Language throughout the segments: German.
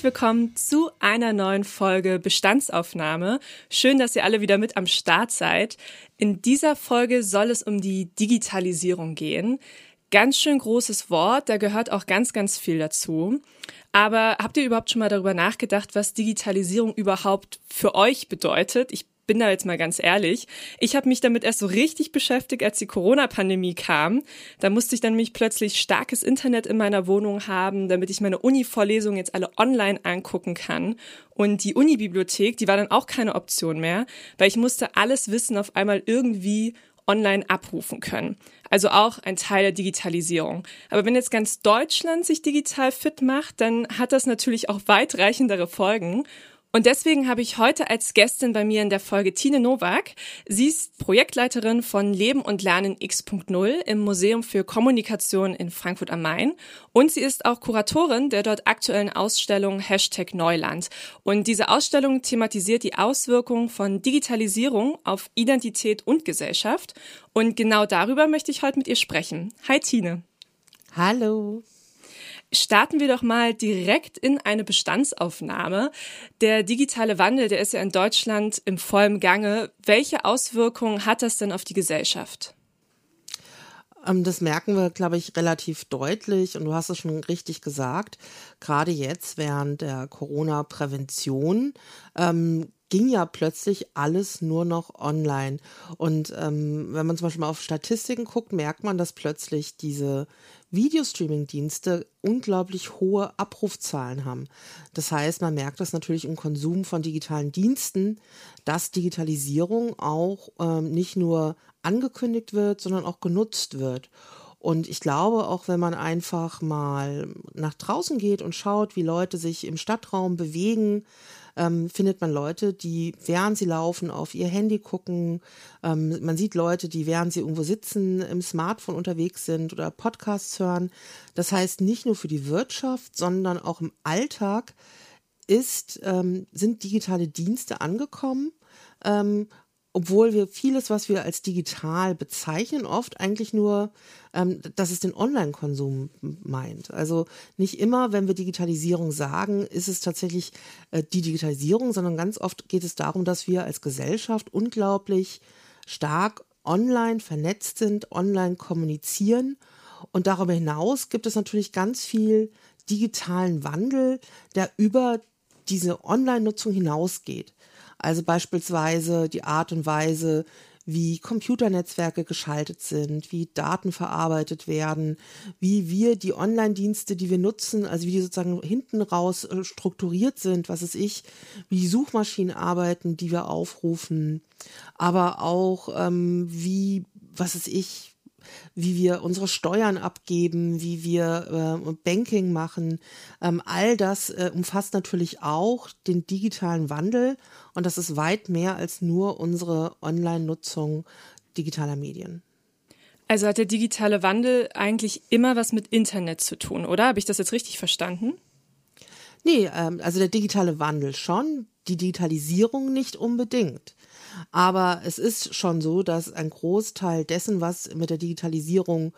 Herzlich willkommen zu einer neuen Folge Bestandsaufnahme. Schön, dass ihr alle wieder mit am Start seid. In dieser Folge soll es um die Digitalisierung gehen. Ganz schön großes Wort, da gehört auch ganz, ganz viel dazu. Aber habt ihr überhaupt schon mal darüber nachgedacht, was Digitalisierung überhaupt für euch bedeutet? Ich bin da jetzt mal ganz ehrlich. Ich habe mich damit erst so richtig beschäftigt, als die Corona-Pandemie kam. Da musste ich dann mich plötzlich starkes Internet in meiner Wohnung haben, damit ich meine Uni-Vorlesungen jetzt alle online angucken kann. Und die Uni-Bibliothek, die war dann auch keine Option mehr, weil ich musste alles Wissen auf einmal irgendwie online abrufen können. Also auch ein Teil der Digitalisierung. Aber wenn jetzt ganz Deutschland sich digital fit macht, dann hat das natürlich auch weitreichendere Folgen. Und deswegen habe ich heute als Gästin bei mir in der Folge Tine Nowak. Sie ist Projektleiterin von Leben und Lernen X.0 im Museum für Kommunikation in Frankfurt am Main. Und sie ist auch Kuratorin der dort aktuellen Ausstellung Hashtag Neuland. Und diese Ausstellung thematisiert die Auswirkungen von Digitalisierung auf Identität und Gesellschaft. Und genau darüber möchte ich heute mit ihr sprechen. Hi Tine. Hallo. Starten wir doch mal direkt in eine Bestandsaufnahme. Der digitale Wandel, der ist ja in Deutschland im vollen Gange. Welche Auswirkungen hat das denn auf die Gesellschaft? Ähm, das merken wir, glaube ich, relativ deutlich und du hast es schon richtig gesagt. Gerade jetzt während der Corona-Prävention ähm, ging ja plötzlich alles nur noch online. Und ähm, wenn man zum Beispiel mal auf Statistiken guckt, merkt man, dass plötzlich diese Videostreaming-Dienste unglaublich hohe Abrufzahlen haben. Das heißt, man merkt das natürlich im Konsum von digitalen Diensten, dass Digitalisierung auch ähm, nicht nur angekündigt wird, sondern auch genutzt wird. Und ich glaube, auch wenn man einfach mal nach draußen geht und schaut, wie Leute sich im Stadtraum bewegen, ähm, findet man Leute, die während sie laufen auf ihr Handy gucken. Ähm, man sieht Leute, die während sie irgendwo sitzen im Smartphone unterwegs sind oder Podcasts hören. Das heißt, nicht nur für die Wirtschaft, sondern auch im Alltag ist, ähm, sind digitale Dienste angekommen. Ähm, obwohl wir vieles, was wir als digital bezeichnen, oft eigentlich nur, ähm, dass es den Online-Konsum meint. Also nicht immer, wenn wir Digitalisierung sagen, ist es tatsächlich äh, die Digitalisierung, sondern ganz oft geht es darum, dass wir als Gesellschaft unglaublich stark online vernetzt sind, online kommunizieren. Und darüber hinaus gibt es natürlich ganz viel digitalen Wandel, der über diese Online-Nutzung hinausgeht. Also beispielsweise die Art und Weise, wie Computernetzwerke geschaltet sind, wie Daten verarbeitet werden, wie wir die Online-Dienste, die wir nutzen, also wie die sozusagen hinten raus äh, strukturiert sind, was ist ich, wie die Suchmaschinen arbeiten, die wir aufrufen, aber auch ähm, wie, was ist ich, wie wir unsere Steuern abgeben, wie wir äh, Banking machen. Ähm, all das äh, umfasst natürlich auch den digitalen Wandel und das ist weit mehr als nur unsere Online-Nutzung digitaler Medien. Also hat der digitale Wandel eigentlich immer was mit Internet zu tun, oder? Habe ich das jetzt richtig verstanden? Nee, ähm, also der digitale Wandel schon, die Digitalisierung nicht unbedingt. Aber es ist schon so, dass ein Großteil dessen, was mit der Digitalisierung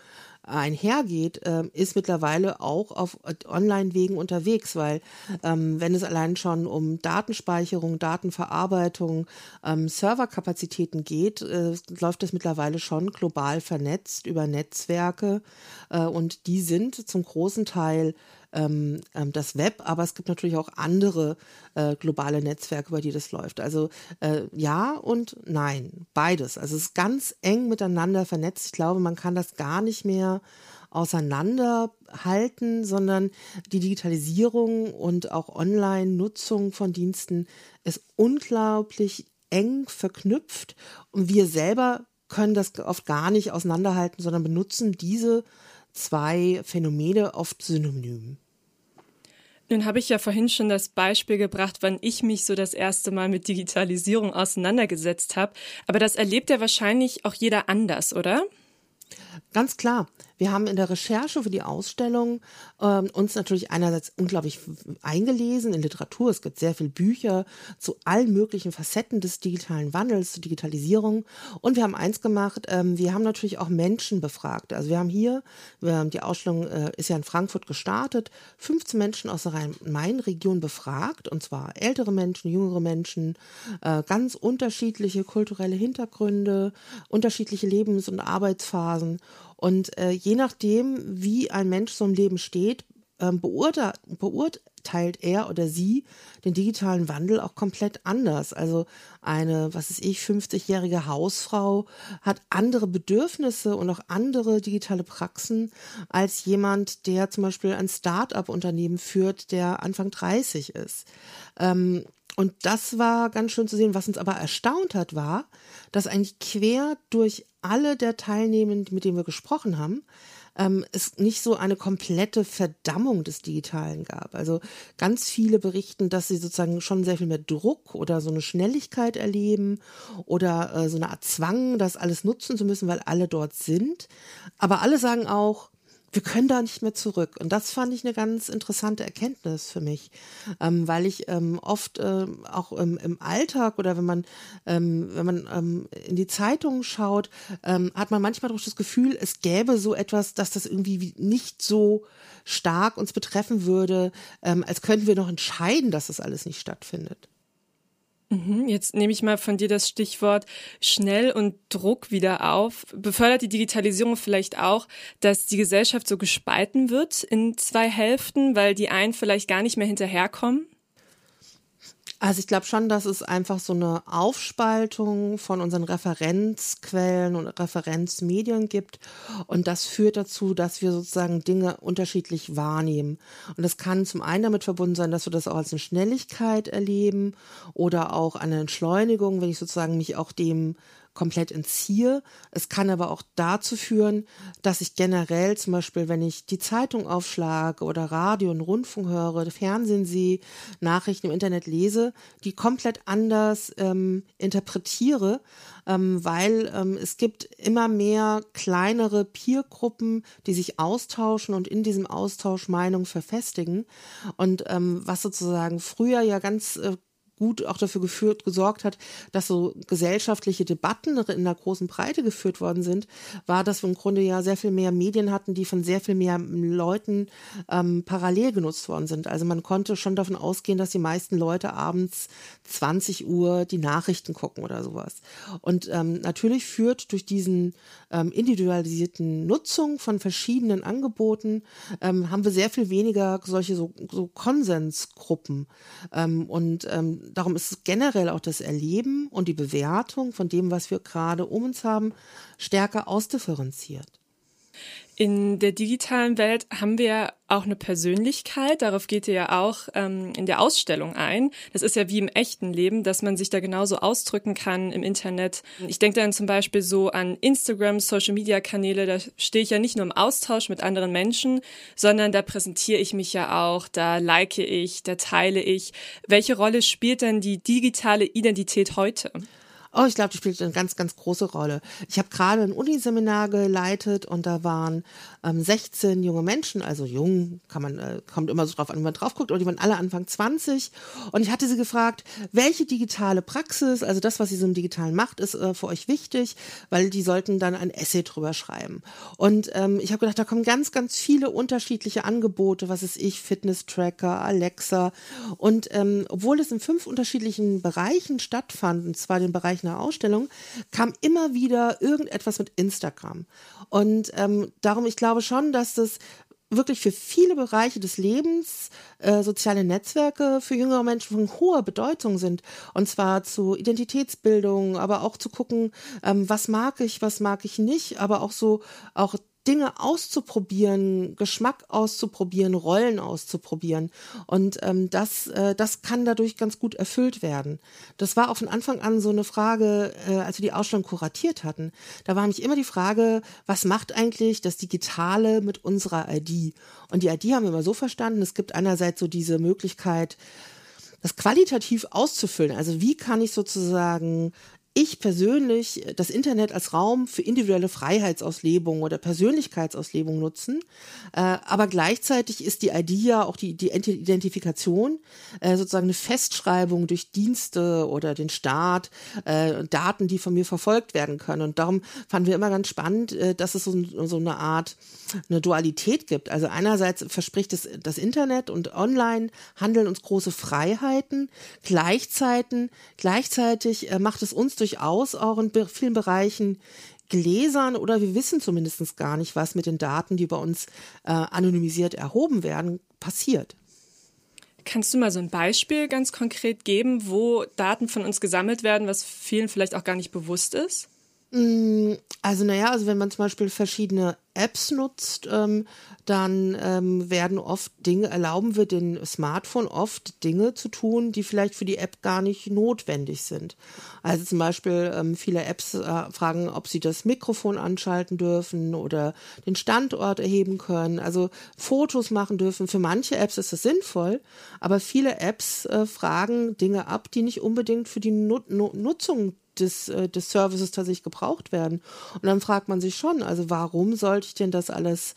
einhergeht, äh, ist mittlerweile auch auf Online-Wegen unterwegs, weil ähm, wenn es allein schon um Datenspeicherung, Datenverarbeitung, ähm, Serverkapazitäten geht, äh, läuft es mittlerweile schon global vernetzt über Netzwerke äh, und die sind zum großen Teil ähm, ähm, das Web, aber es gibt natürlich auch andere äh, globale Netzwerke, über die das läuft. Also äh, ja und nein, beides. Also es ist ganz eng miteinander vernetzt. Ich glaube, man kann das gar nicht mehr auseinanderhalten, sondern die Digitalisierung und auch Online-Nutzung von Diensten ist unglaublich eng verknüpft und wir selber können das oft gar nicht auseinanderhalten, sondern benutzen diese zwei Phänomene oft synonym. Nun habe ich ja vorhin schon das Beispiel gebracht, wann ich mich so das erste Mal mit Digitalisierung auseinandergesetzt habe. Aber das erlebt ja wahrscheinlich auch jeder anders, oder? Ganz klar. Wir haben in der Recherche für die Ausstellung ähm, uns natürlich einerseits unglaublich eingelesen in Literatur. Es gibt sehr viele Bücher zu allen möglichen Facetten des digitalen Wandels, zur Digitalisierung. Und wir haben eins gemacht, ähm, wir haben natürlich auch Menschen befragt. Also wir haben hier, wir haben, die Ausstellung äh, ist ja in Frankfurt gestartet, 15 Menschen aus der Rhein-Main-Region befragt, und zwar ältere Menschen, jüngere Menschen, äh, ganz unterschiedliche kulturelle Hintergründe, unterschiedliche Lebens- und Arbeitsphasen. Und äh, je nachdem, wie ein Mensch so im Leben steht, ähm, beurteilt, er oder sie den digitalen Wandel auch komplett anders. Also eine, was ist ich, 50-jährige Hausfrau hat andere Bedürfnisse und auch andere digitale Praxen als jemand, der zum Beispiel ein Start-up-Unternehmen führt, der Anfang 30 ist. Ähm, und das war ganz schön zu sehen. Was uns aber erstaunt hat, war, dass eigentlich quer durch alle der Teilnehmenden, mit denen wir gesprochen haben, ähm, es nicht so eine komplette Verdammung des Digitalen gab. Also ganz viele berichten, dass sie sozusagen schon sehr viel mehr Druck oder so eine Schnelligkeit erleben oder äh, so eine Art Zwang, das alles nutzen zu müssen, weil alle dort sind. Aber alle sagen auch, wir können da nicht mehr zurück. Und das fand ich eine ganz interessante Erkenntnis für mich, ähm, weil ich ähm, oft äh, auch im, im, Alltag oder wenn man, ähm, wenn man ähm, in die Zeitungen schaut, ähm, hat man manchmal doch das Gefühl, es gäbe so etwas, dass das irgendwie nicht so stark uns betreffen würde, ähm, als könnten wir noch entscheiden, dass das alles nicht stattfindet. Mhm, jetzt nehme ich mal von dir das Stichwort schnell und Druck wieder auf. Befördert die Digitalisierung vielleicht auch, dass die Gesellschaft so gespalten wird in zwei Hälften, weil die einen vielleicht gar nicht mehr hinterherkommen? Also ich glaube schon, dass es einfach so eine Aufspaltung von unseren Referenzquellen und Referenzmedien gibt. Und das führt dazu, dass wir sozusagen Dinge unterschiedlich wahrnehmen. Und das kann zum einen damit verbunden sein, dass wir das auch als eine Schnelligkeit erleben oder auch eine Entschleunigung, wenn ich sozusagen mich auch dem komplett entziehe. Es kann aber auch dazu führen, dass ich generell zum Beispiel, wenn ich die Zeitung aufschlage oder Radio und Rundfunk höre, Fernsehen sehe, Nachrichten im Internet lese, die komplett anders ähm, interpretiere, ähm, weil ähm, es gibt immer mehr kleinere Peergruppen, die sich austauschen und in diesem Austausch Meinungen verfestigen. Und ähm, was sozusagen früher ja ganz äh, gut auch dafür geführt, gesorgt hat, dass so gesellschaftliche Debatten in der großen Breite geführt worden sind, war, dass wir im Grunde ja sehr viel mehr Medien hatten, die von sehr viel mehr Leuten ähm, parallel genutzt worden sind. Also man konnte schon davon ausgehen, dass die meisten Leute abends 20 Uhr die Nachrichten gucken oder sowas. Und ähm, natürlich führt durch diesen ähm, individualisierten Nutzung von verschiedenen Angeboten ähm, haben wir sehr viel weniger solche so, so Konsensgruppen. Ähm, und ähm, darum ist generell auch das Erleben und die Bewertung von dem, was wir gerade um uns haben, stärker ausdifferenziert. In der digitalen Welt haben wir auch eine Persönlichkeit. Darauf geht ihr ja auch ähm, in der Ausstellung ein. Das ist ja wie im echten Leben, dass man sich da genauso ausdrücken kann im Internet. Ich denke dann zum Beispiel so an Instagram, Social-Media-Kanäle. Da stehe ich ja nicht nur im Austausch mit anderen Menschen, sondern da präsentiere ich mich ja auch, da like ich, da teile ich. Welche Rolle spielt denn die digitale Identität heute? Oh, ich glaube, die spielt eine ganz, ganz große Rolle. Ich habe gerade ein Uniseminar geleitet und da waren ähm, 16 junge Menschen, also jung, kann man, äh, kommt immer so drauf an, wie man drauf guckt, aber die waren alle Anfang 20. Und ich hatte sie gefragt, welche digitale Praxis, also das, was sie so im Digitalen macht, ist äh, für euch wichtig, weil die sollten dann ein Essay drüber schreiben. Und ähm, ich habe gedacht, da kommen ganz, ganz viele unterschiedliche Angebote, was ist ich, Fitness-Tracker, Alexa. Und ähm, obwohl es in fünf unterschiedlichen Bereichen stattfand, und zwar den Bereich einer Ausstellung, kam immer wieder irgendetwas mit Instagram. Und ähm, darum, ich glaube schon, dass das wirklich für viele Bereiche des Lebens äh, soziale Netzwerke für jüngere Menschen von hoher Bedeutung sind. Und zwar zu Identitätsbildung, aber auch zu gucken, ähm, was mag ich, was mag ich nicht, aber auch so, auch Dinge auszuprobieren, Geschmack auszuprobieren, Rollen auszuprobieren. Und ähm, das, äh, das kann dadurch ganz gut erfüllt werden. Das war auch von Anfang an so eine Frage, äh, als wir die Ausstellung kuratiert hatten. Da war nämlich immer die Frage, was macht eigentlich das Digitale mit unserer ID? Und die ID haben wir immer so verstanden, es gibt einerseits so diese Möglichkeit, das qualitativ auszufüllen. Also wie kann ich sozusagen ich persönlich das Internet als Raum für individuelle Freiheitsauslebung oder Persönlichkeitsauslebung nutzen. Äh, aber gleichzeitig ist die ID ja auch die, die Identifikation, äh, sozusagen eine Festschreibung durch Dienste oder den Staat, äh, Daten, die von mir verfolgt werden können. Und darum fanden wir immer ganz spannend, dass es so, so eine Art, eine Dualität gibt. Also einerseits verspricht es das Internet und online handeln uns große Freiheiten, gleichzeitig, gleichzeitig macht es uns durchaus auch in vielen Bereichen gläsern oder wir wissen zumindest gar nicht, was mit den Daten, die bei uns äh, anonymisiert erhoben werden, passiert. Kannst du mal so ein Beispiel ganz konkret geben, wo Daten von uns gesammelt werden, was vielen vielleicht auch gar nicht bewusst ist? Mm, also naja, also wenn man zum Beispiel verschiedene Apps nutzt, ähm, dann ähm, werden oft Dinge, erlauben wir den Smartphone oft Dinge zu tun, die vielleicht für die App gar nicht notwendig sind. Also zum Beispiel ähm, viele Apps äh, fragen, ob sie das Mikrofon anschalten dürfen oder den Standort erheben können, also Fotos machen dürfen. Für manche Apps ist das sinnvoll, aber viele Apps äh, fragen Dinge ab, die nicht unbedingt für die Nut Nutzung des, äh, des Services tatsächlich gebraucht werden. Und dann fragt man sich schon, also warum sollte ich denn das alles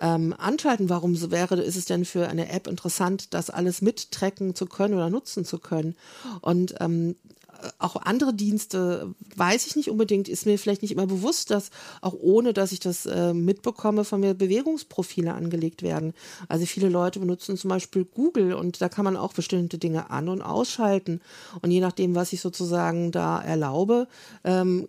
ähm, anschalten? Warum wäre, ist es denn für eine App interessant, das alles mittracken zu können oder nutzen zu können? Und ähm, auch andere Dienste, weiß ich nicht unbedingt, ist mir vielleicht nicht immer bewusst, dass auch ohne, dass ich das äh, mitbekomme, von mir Bewegungsprofile angelegt werden. Also viele Leute benutzen zum Beispiel Google und da kann man auch bestimmte Dinge an- und ausschalten. Und je nachdem, was ich sozusagen da erlaube, ähm,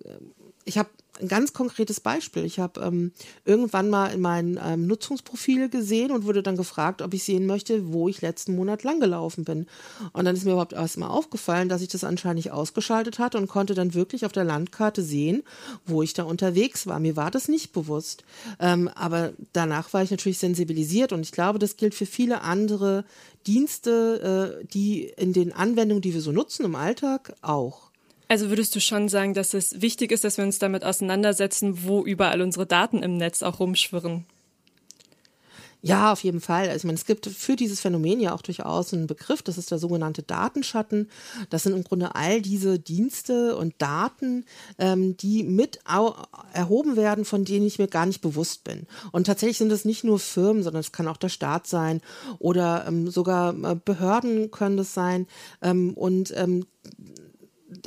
ich habe ein ganz konkretes Beispiel. Ich habe ähm, irgendwann mal in mein ähm, Nutzungsprofil gesehen und wurde dann gefragt, ob ich sehen möchte, wo ich letzten Monat langgelaufen bin. Und dann ist mir überhaupt erstmal aufgefallen, dass ich das anscheinend nicht ausgeschaltet hatte und konnte dann wirklich auf der Landkarte sehen, wo ich da unterwegs war. Mir war das nicht bewusst. Ähm, aber danach war ich natürlich sensibilisiert und ich glaube, das gilt für viele andere Dienste, äh, die in den Anwendungen, die wir so nutzen im Alltag, auch. Also würdest du schon sagen, dass es wichtig ist, dass wir uns damit auseinandersetzen, wo überall unsere Daten im Netz auch rumschwirren? Ja, auf jeden Fall. Also ich meine, es gibt für dieses Phänomen ja auch durchaus einen Begriff, das ist der sogenannte Datenschatten. Das sind im Grunde all diese Dienste und Daten, ähm, die mit erhoben werden, von denen ich mir gar nicht bewusst bin. Und tatsächlich sind es nicht nur Firmen, sondern es kann auch der Staat sein oder ähm, sogar äh, Behörden können das sein. Ähm, und ähm,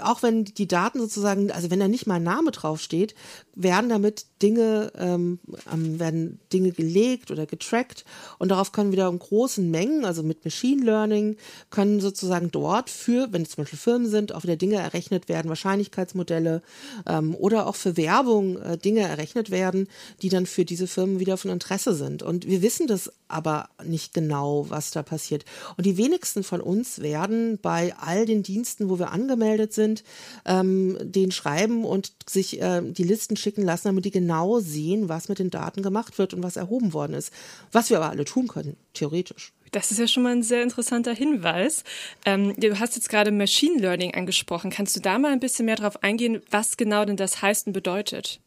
auch wenn die Daten sozusagen, also wenn da nicht mal ein Name draufsteht, werden damit Dinge, ähm, werden Dinge gelegt oder getrackt und darauf können wieder in großen Mengen, also mit Machine Learning, können sozusagen dort für, wenn es zum Beispiel Firmen sind, auch wieder Dinge errechnet werden, Wahrscheinlichkeitsmodelle ähm, oder auch für Werbung äh, Dinge errechnet werden, die dann für diese Firmen wieder von Interesse sind. Und wir wissen das aber nicht genau, was da passiert. Und die wenigsten von uns werden bei all den Diensten, wo wir angemeldet sind, ähm, den schreiben und sich äh, die Listen schicken lassen, damit die genau sehen, was mit den Daten gemacht wird und was erhoben worden ist. Was wir aber alle tun können, theoretisch. Das ist ja schon mal ein sehr interessanter Hinweis. Ähm, du hast jetzt gerade Machine Learning angesprochen. Kannst du da mal ein bisschen mehr darauf eingehen, was genau denn das heißt und bedeutet?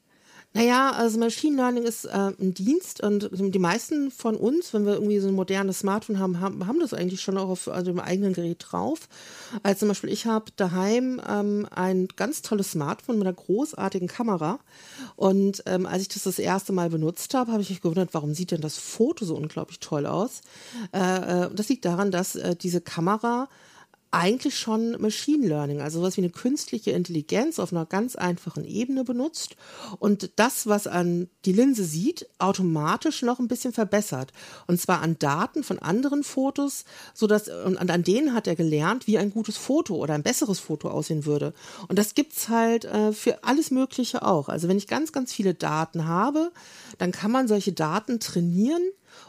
Naja, also Machine Learning ist äh, ein Dienst und die meisten von uns, wenn wir irgendwie so ein modernes Smartphone haben, haben, haben das eigentlich schon auch auf also dem eigenen Gerät drauf. Also zum Beispiel, ich habe daheim ähm, ein ganz tolles Smartphone mit einer großartigen Kamera und ähm, als ich das das erste Mal benutzt habe, habe ich mich gewundert, warum sieht denn das Foto so unglaublich toll aus? Äh, äh, das liegt daran, dass äh, diese Kamera eigentlich schon Machine Learning, also sowas wie eine künstliche Intelligenz auf einer ganz einfachen Ebene benutzt und das, was an die Linse sieht, automatisch noch ein bisschen verbessert. Und zwar an Daten von anderen Fotos, so dass und an denen hat er gelernt, wie ein gutes Foto oder ein besseres Foto aussehen würde. Und das gibt's halt äh, für alles Mögliche auch. Also wenn ich ganz, ganz viele Daten habe, dann kann man solche Daten trainieren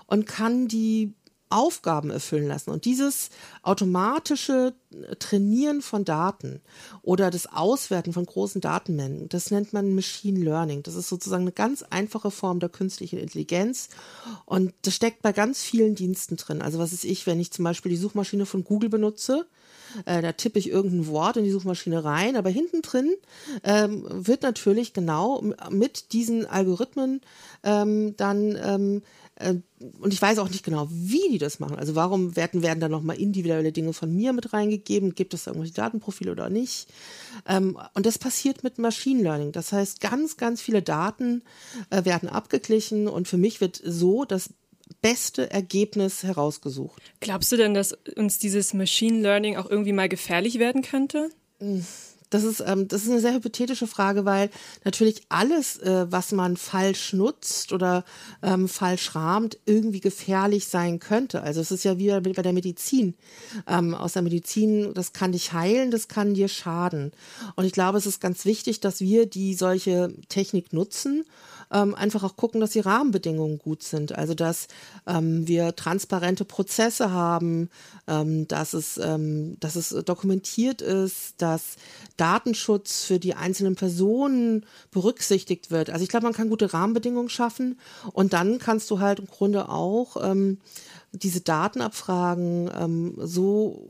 und kann die Aufgaben erfüllen lassen. Und dieses automatische Trainieren von Daten oder das Auswerten von großen Datenmengen, das nennt man Machine Learning. Das ist sozusagen eine ganz einfache Form der künstlichen Intelligenz. Und das steckt bei ganz vielen Diensten drin. Also was ist ich, wenn ich zum Beispiel die Suchmaschine von Google benutze, äh, da tippe ich irgendein Wort in die Suchmaschine rein, aber hinten drin ähm, wird natürlich genau mit diesen Algorithmen ähm, dann ähm, äh, und ich weiß auch nicht genau, wie die das machen. Also warum werden, werden da nochmal individuelle Dinge von mir mit reingegeben? Gibt es irgendwelche Datenprofile oder nicht? Ähm, und das passiert mit Machine Learning. Das heißt, ganz, ganz viele Daten äh, werden abgeglichen und für mich wird so das beste Ergebnis herausgesucht. Glaubst du denn, dass uns dieses Machine Learning auch irgendwie mal gefährlich werden könnte? Hm. Das ist, ähm, das ist eine sehr hypothetische Frage, weil natürlich alles, äh, was man falsch nutzt oder ähm, falsch rahmt, irgendwie gefährlich sein könnte. Also es ist ja wie bei der Medizin. Ähm, aus der Medizin, das kann dich heilen, das kann dir schaden. Und ich glaube, es ist ganz wichtig, dass wir die solche Technik nutzen ähm, einfach auch gucken, dass die Rahmenbedingungen gut sind. Also dass ähm, wir transparente Prozesse haben, ähm, dass, es, ähm, dass es dokumentiert ist, dass Datenschutz für die einzelnen Personen berücksichtigt wird. Also ich glaube, man kann gute Rahmenbedingungen schaffen und dann kannst du halt im Grunde auch ähm, diese Datenabfragen ähm, so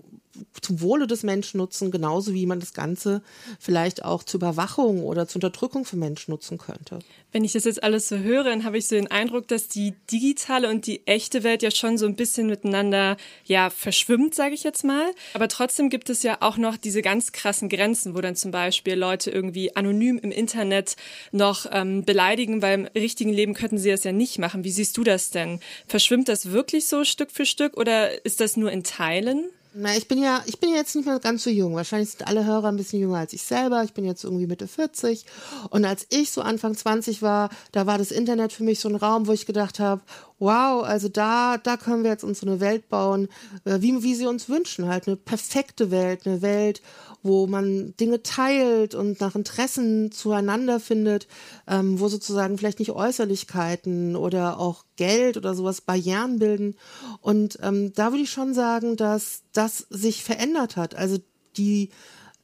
zum Wohle des Menschen nutzen, genauso wie man das Ganze vielleicht auch zur Überwachung oder zur Unterdrückung von Menschen nutzen könnte. Wenn ich das jetzt alles so höre, dann habe ich so den Eindruck, dass die digitale und die echte Welt ja schon so ein bisschen miteinander ja verschwimmt, sage ich jetzt mal. Aber trotzdem gibt es ja auch noch diese ganz krassen Grenzen, wo dann zum Beispiel Leute irgendwie anonym im Internet noch ähm, beleidigen, weil im richtigen Leben könnten sie das ja nicht machen. Wie siehst du das denn? Verschwimmt das wirklich so Stück für Stück oder ist das nur in Teilen? Na, ich bin ja, ich bin jetzt nicht mehr ganz so jung. Wahrscheinlich sind alle Hörer ein bisschen jünger als ich selber. Ich bin jetzt irgendwie Mitte 40. Und als ich so Anfang 20 war, da war das Internet für mich so ein Raum, wo ich gedacht habe, wow, also da, da können wir jetzt uns so eine Welt bauen, äh, wie, wie sie uns wünschen. Halt eine perfekte Welt, eine Welt, wo man Dinge teilt und nach Interessen zueinander findet, ähm, wo sozusagen vielleicht nicht Äußerlichkeiten oder auch Geld oder sowas Barrieren bilden. Und ähm, da würde ich schon sagen, dass das sich verändert hat. Also die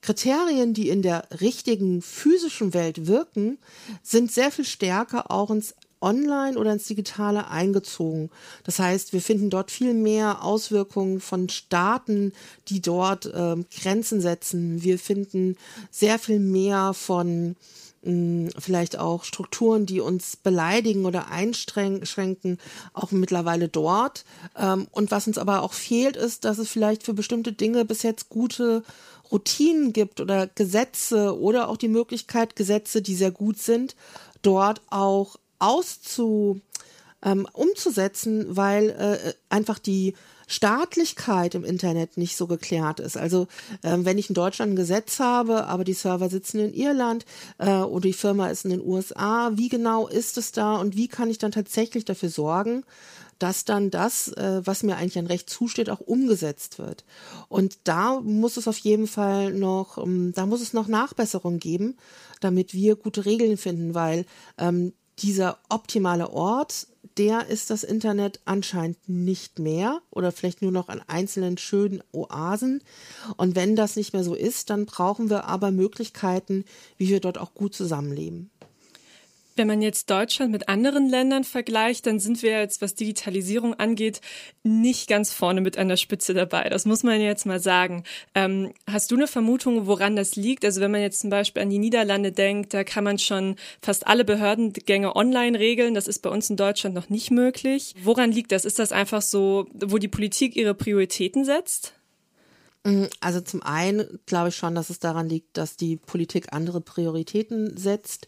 Kriterien, die in der richtigen physischen Welt wirken, sind sehr viel stärker auch ins online oder ins Digitale eingezogen. Das heißt, wir finden dort viel mehr Auswirkungen von Staaten, die dort äh, Grenzen setzen. Wir finden sehr viel mehr von hm, vielleicht auch Strukturen, die uns beleidigen oder einschränken, auch mittlerweile dort. Ähm, und was uns aber auch fehlt, ist, dass es vielleicht für bestimmte Dinge bis jetzt gute Routinen gibt oder Gesetze oder auch die Möglichkeit, Gesetze, die sehr gut sind, dort auch auszu, ähm, umzusetzen, weil äh, einfach die Staatlichkeit im Internet nicht so geklärt ist. Also ähm, wenn ich in Deutschland ein Gesetz habe, aber die Server sitzen in Irland äh, oder die Firma ist in den USA, wie genau ist es da und wie kann ich dann tatsächlich dafür sorgen, dass dann das, äh, was mir eigentlich an Recht zusteht, auch umgesetzt wird. Und da muss es auf jeden Fall noch, ähm, da muss es noch Nachbesserungen geben, damit wir gute Regeln finden, weil ähm, dieser optimale Ort, der ist das Internet anscheinend nicht mehr oder vielleicht nur noch an einzelnen schönen Oasen. Und wenn das nicht mehr so ist, dann brauchen wir aber Möglichkeiten, wie wir dort auch gut zusammenleben. Wenn man jetzt Deutschland mit anderen Ländern vergleicht, dann sind wir jetzt, was Digitalisierung angeht, nicht ganz vorne mit an der Spitze dabei. Das muss man jetzt mal sagen. Ähm, hast du eine Vermutung, woran das liegt? Also wenn man jetzt zum Beispiel an die Niederlande denkt, da kann man schon fast alle Behördengänge online regeln. Das ist bei uns in Deutschland noch nicht möglich. Woran liegt das? Ist das einfach so, wo die Politik ihre Prioritäten setzt? Mm, also zum einen glaube ich schon, dass es daran liegt, dass die Politik andere Prioritäten setzt.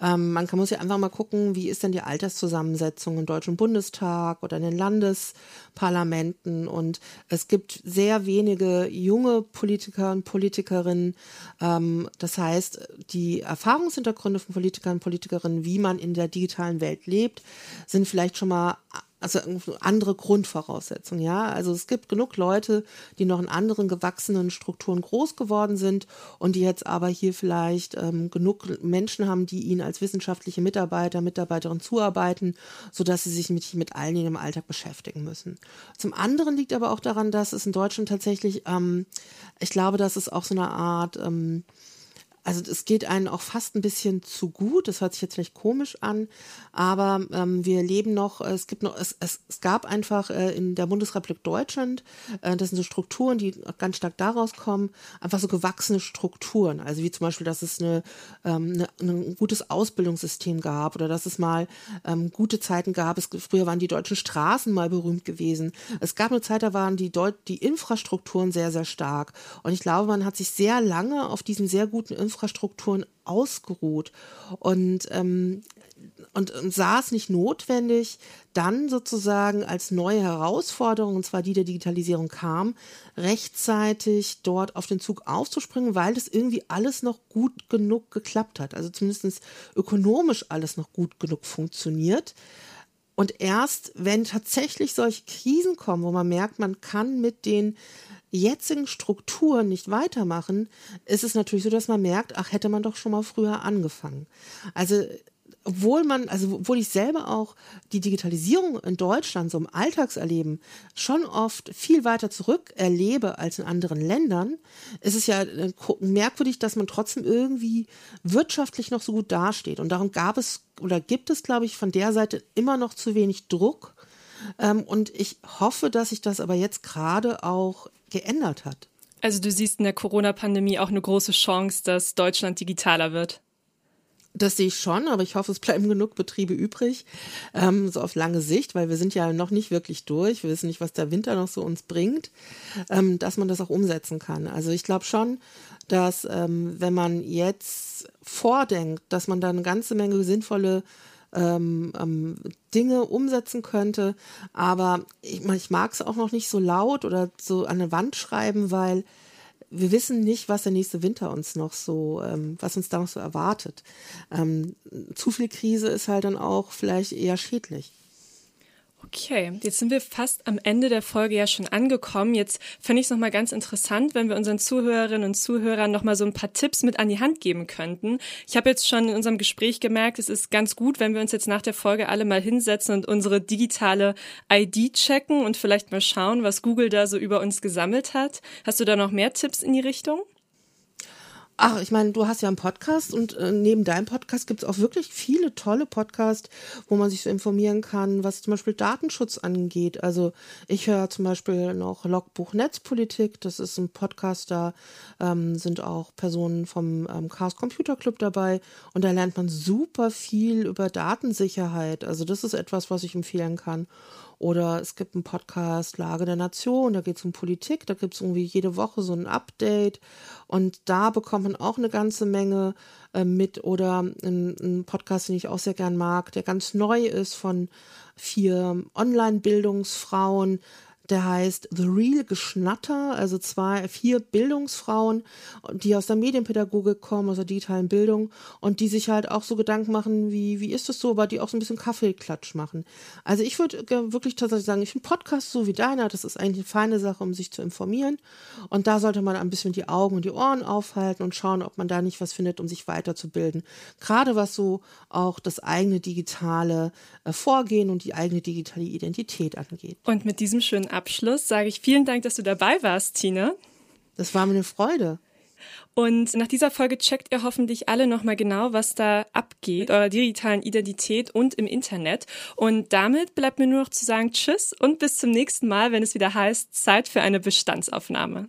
Ähm, man kann, muss ja einfach mal gucken, wie ist denn die Alterszusammensetzung im Deutschen Bundestag oder in den Landesparlamenten. Und es gibt sehr wenige junge Politiker und Politikerinnen. Ähm, das heißt, die Erfahrungshintergründe von Politikern und Politikerinnen, wie man in der digitalen Welt lebt, sind vielleicht schon mal also andere Grundvoraussetzungen, ja. Also es gibt genug Leute, die noch in anderen gewachsenen Strukturen groß geworden sind und die jetzt aber hier vielleicht ähm, genug Menschen haben, die ihnen als wissenschaftliche Mitarbeiter, Mitarbeiterin zuarbeiten, sodass sie sich mit, mit allen Dingen im Alltag beschäftigen müssen. Zum anderen liegt aber auch daran, dass es in Deutschland tatsächlich, ähm, ich glaube, dass es auch so eine Art ähm, also es geht einen auch fast ein bisschen zu gut. Das hört sich jetzt vielleicht komisch an, aber ähm, wir leben noch, es gibt noch, es, es, es gab einfach äh, in der Bundesrepublik Deutschland, äh, das sind so Strukturen, die ganz stark daraus kommen, einfach so gewachsene Strukturen. Also wie zum Beispiel, dass es eine, ähm, eine, ein gutes Ausbildungssystem gab oder dass es mal ähm, gute Zeiten gab. Es, früher waren die deutschen Straßen mal berühmt gewesen. Es gab eine Zeit, da waren die, Deut die Infrastrukturen sehr, sehr stark. Und ich glaube, man hat sich sehr lange auf diesen sehr guten Infrastrukturen ausgeruht und, ähm, und, und sah es nicht notwendig, dann sozusagen als neue Herausforderung, und zwar die der Digitalisierung kam, rechtzeitig dort auf den Zug aufzuspringen, weil das irgendwie alles noch gut genug geklappt hat. Also zumindest ökonomisch alles noch gut genug funktioniert. Und erst wenn tatsächlich solche Krisen kommen, wo man merkt, man kann mit den jetzigen Strukturen nicht weitermachen, ist es natürlich so, dass man merkt, ach, hätte man doch schon mal früher angefangen. Also obwohl man, also obwohl ich selber auch die Digitalisierung in Deutschland so im Alltagserleben schon oft viel weiter zurück erlebe als in anderen Ländern, ist es ja äh, merkwürdig, dass man trotzdem irgendwie wirtschaftlich noch so gut dasteht. Und darum gab es oder gibt es, glaube ich, von der Seite immer noch zu wenig Druck. Ähm, und ich hoffe, dass sich das aber jetzt gerade auch geändert hat. Also du siehst in der Corona-Pandemie auch eine große Chance, dass Deutschland digitaler wird. Das sehe ich schon, aber ich hoffe, es bleiben genug Betriebe übrig, ähm, so auf lange Sicht, weil wir sind ja noch nicht wirklich durch. Wir wissen nicht, was der Winter noch so uns bringt, ähm, dass man das auch umsetzen kann. Also ich glaube schon, dass ähm, wenn man jetzt vordenkt, dass man da eine ganze Menge sinnvolle ähm, ähm, Dinge umsetzen könnte, aber ich, ich mag es auch noch nicht so laut oder so an eine Wand schreiben, weil wir wissen nicht, was der nächste Winter uns noch so, ähm, was uns da noch so erwartet. Ähm, zu viel Krise ist halt dann auch vielleicht eher schädlich. Okay, jetzt sind wir fast am Ende der Folge ja schon angekommen. Jetzt fände ich es nochmal ganz interessant, wenn wir unseren Zuhörerinnen und Zuhörern nochmal so ein paar Tipps mit an die Hand geben könnten. Ich habe jetzt schon in unserem Gespräch gemerkt, es ist ganz gut, wenn wir uns jetzt nach der Folge alle mal hinsetzen und unsere digitale ID checken und vielleicht mal schauen, was Google da so über uns gesammelt hat. Hast du da noch mehr Tipps in die Richtung? Ach, ich meine, du hast ja einen Podcast und äh, neben deinem Podcast gibt es auch wirklich viele tolle Podcasts, wo man sich so informieren kann, was zum Beispiel Datenschutz angeht. Also ich höre zum Beispiel noch Logbuch Netzpolitik, das ist ein Podcast, da ähm, sind auch Personen vom ähm, Chaos Computer Club dabei und da lernt man super viel über Datensicherheit. Also das ist etwas, was ich empfehlen kann. Oder es gibt einen Podcast Lage der Nation, da geht es um Politik, da gibt es irgendwie jede Woche so ein Update und da bekommt man auch eine ganze Menge äh, mit. Oder ein, Podcast, den ich auch sehr gern mag, der ganz neu ist von vier Online-Bildungsfrauen der heißt The Real Geschnatter, also zwei, vier Bildungsfrauen, die aus der Medienpädagogik kommen, aus der digitalen Bildung und die sich halt auch so Gedanken machen, wie, wie ist das so, aber die auch so ein bisschen Kaffeeklatsch machen. Also ich würde wirklich tatsächlich sagen, ich finde Podcast so wie deiner, das ist eigentlich eine feine Sache, um sich zu informieren und da sollte man ein bisschen die Augen und die Ohren aufhalten und schauen, ob man da nicht was findet, um sich weiterzubilden. Gerade was so auch das eigene digitale äh, Vorgehen und die eigene digitale Identität angeht. Und mit diesem schönen Abschluss sage ich vielen Dank, dass du dabei warst, Tina. Das war mir eine Freude. Und nach dieser Folge checkt ihr hoffentlich alle nochmal genau, was da abgeht, eurer digitalen Identität und im Internet. Und damit bleibt mir nur noch zu sagen Tschüss und bis zum nächsten Mal, wenn es wieder heißt Zeit für eine Bestandsaufnahme.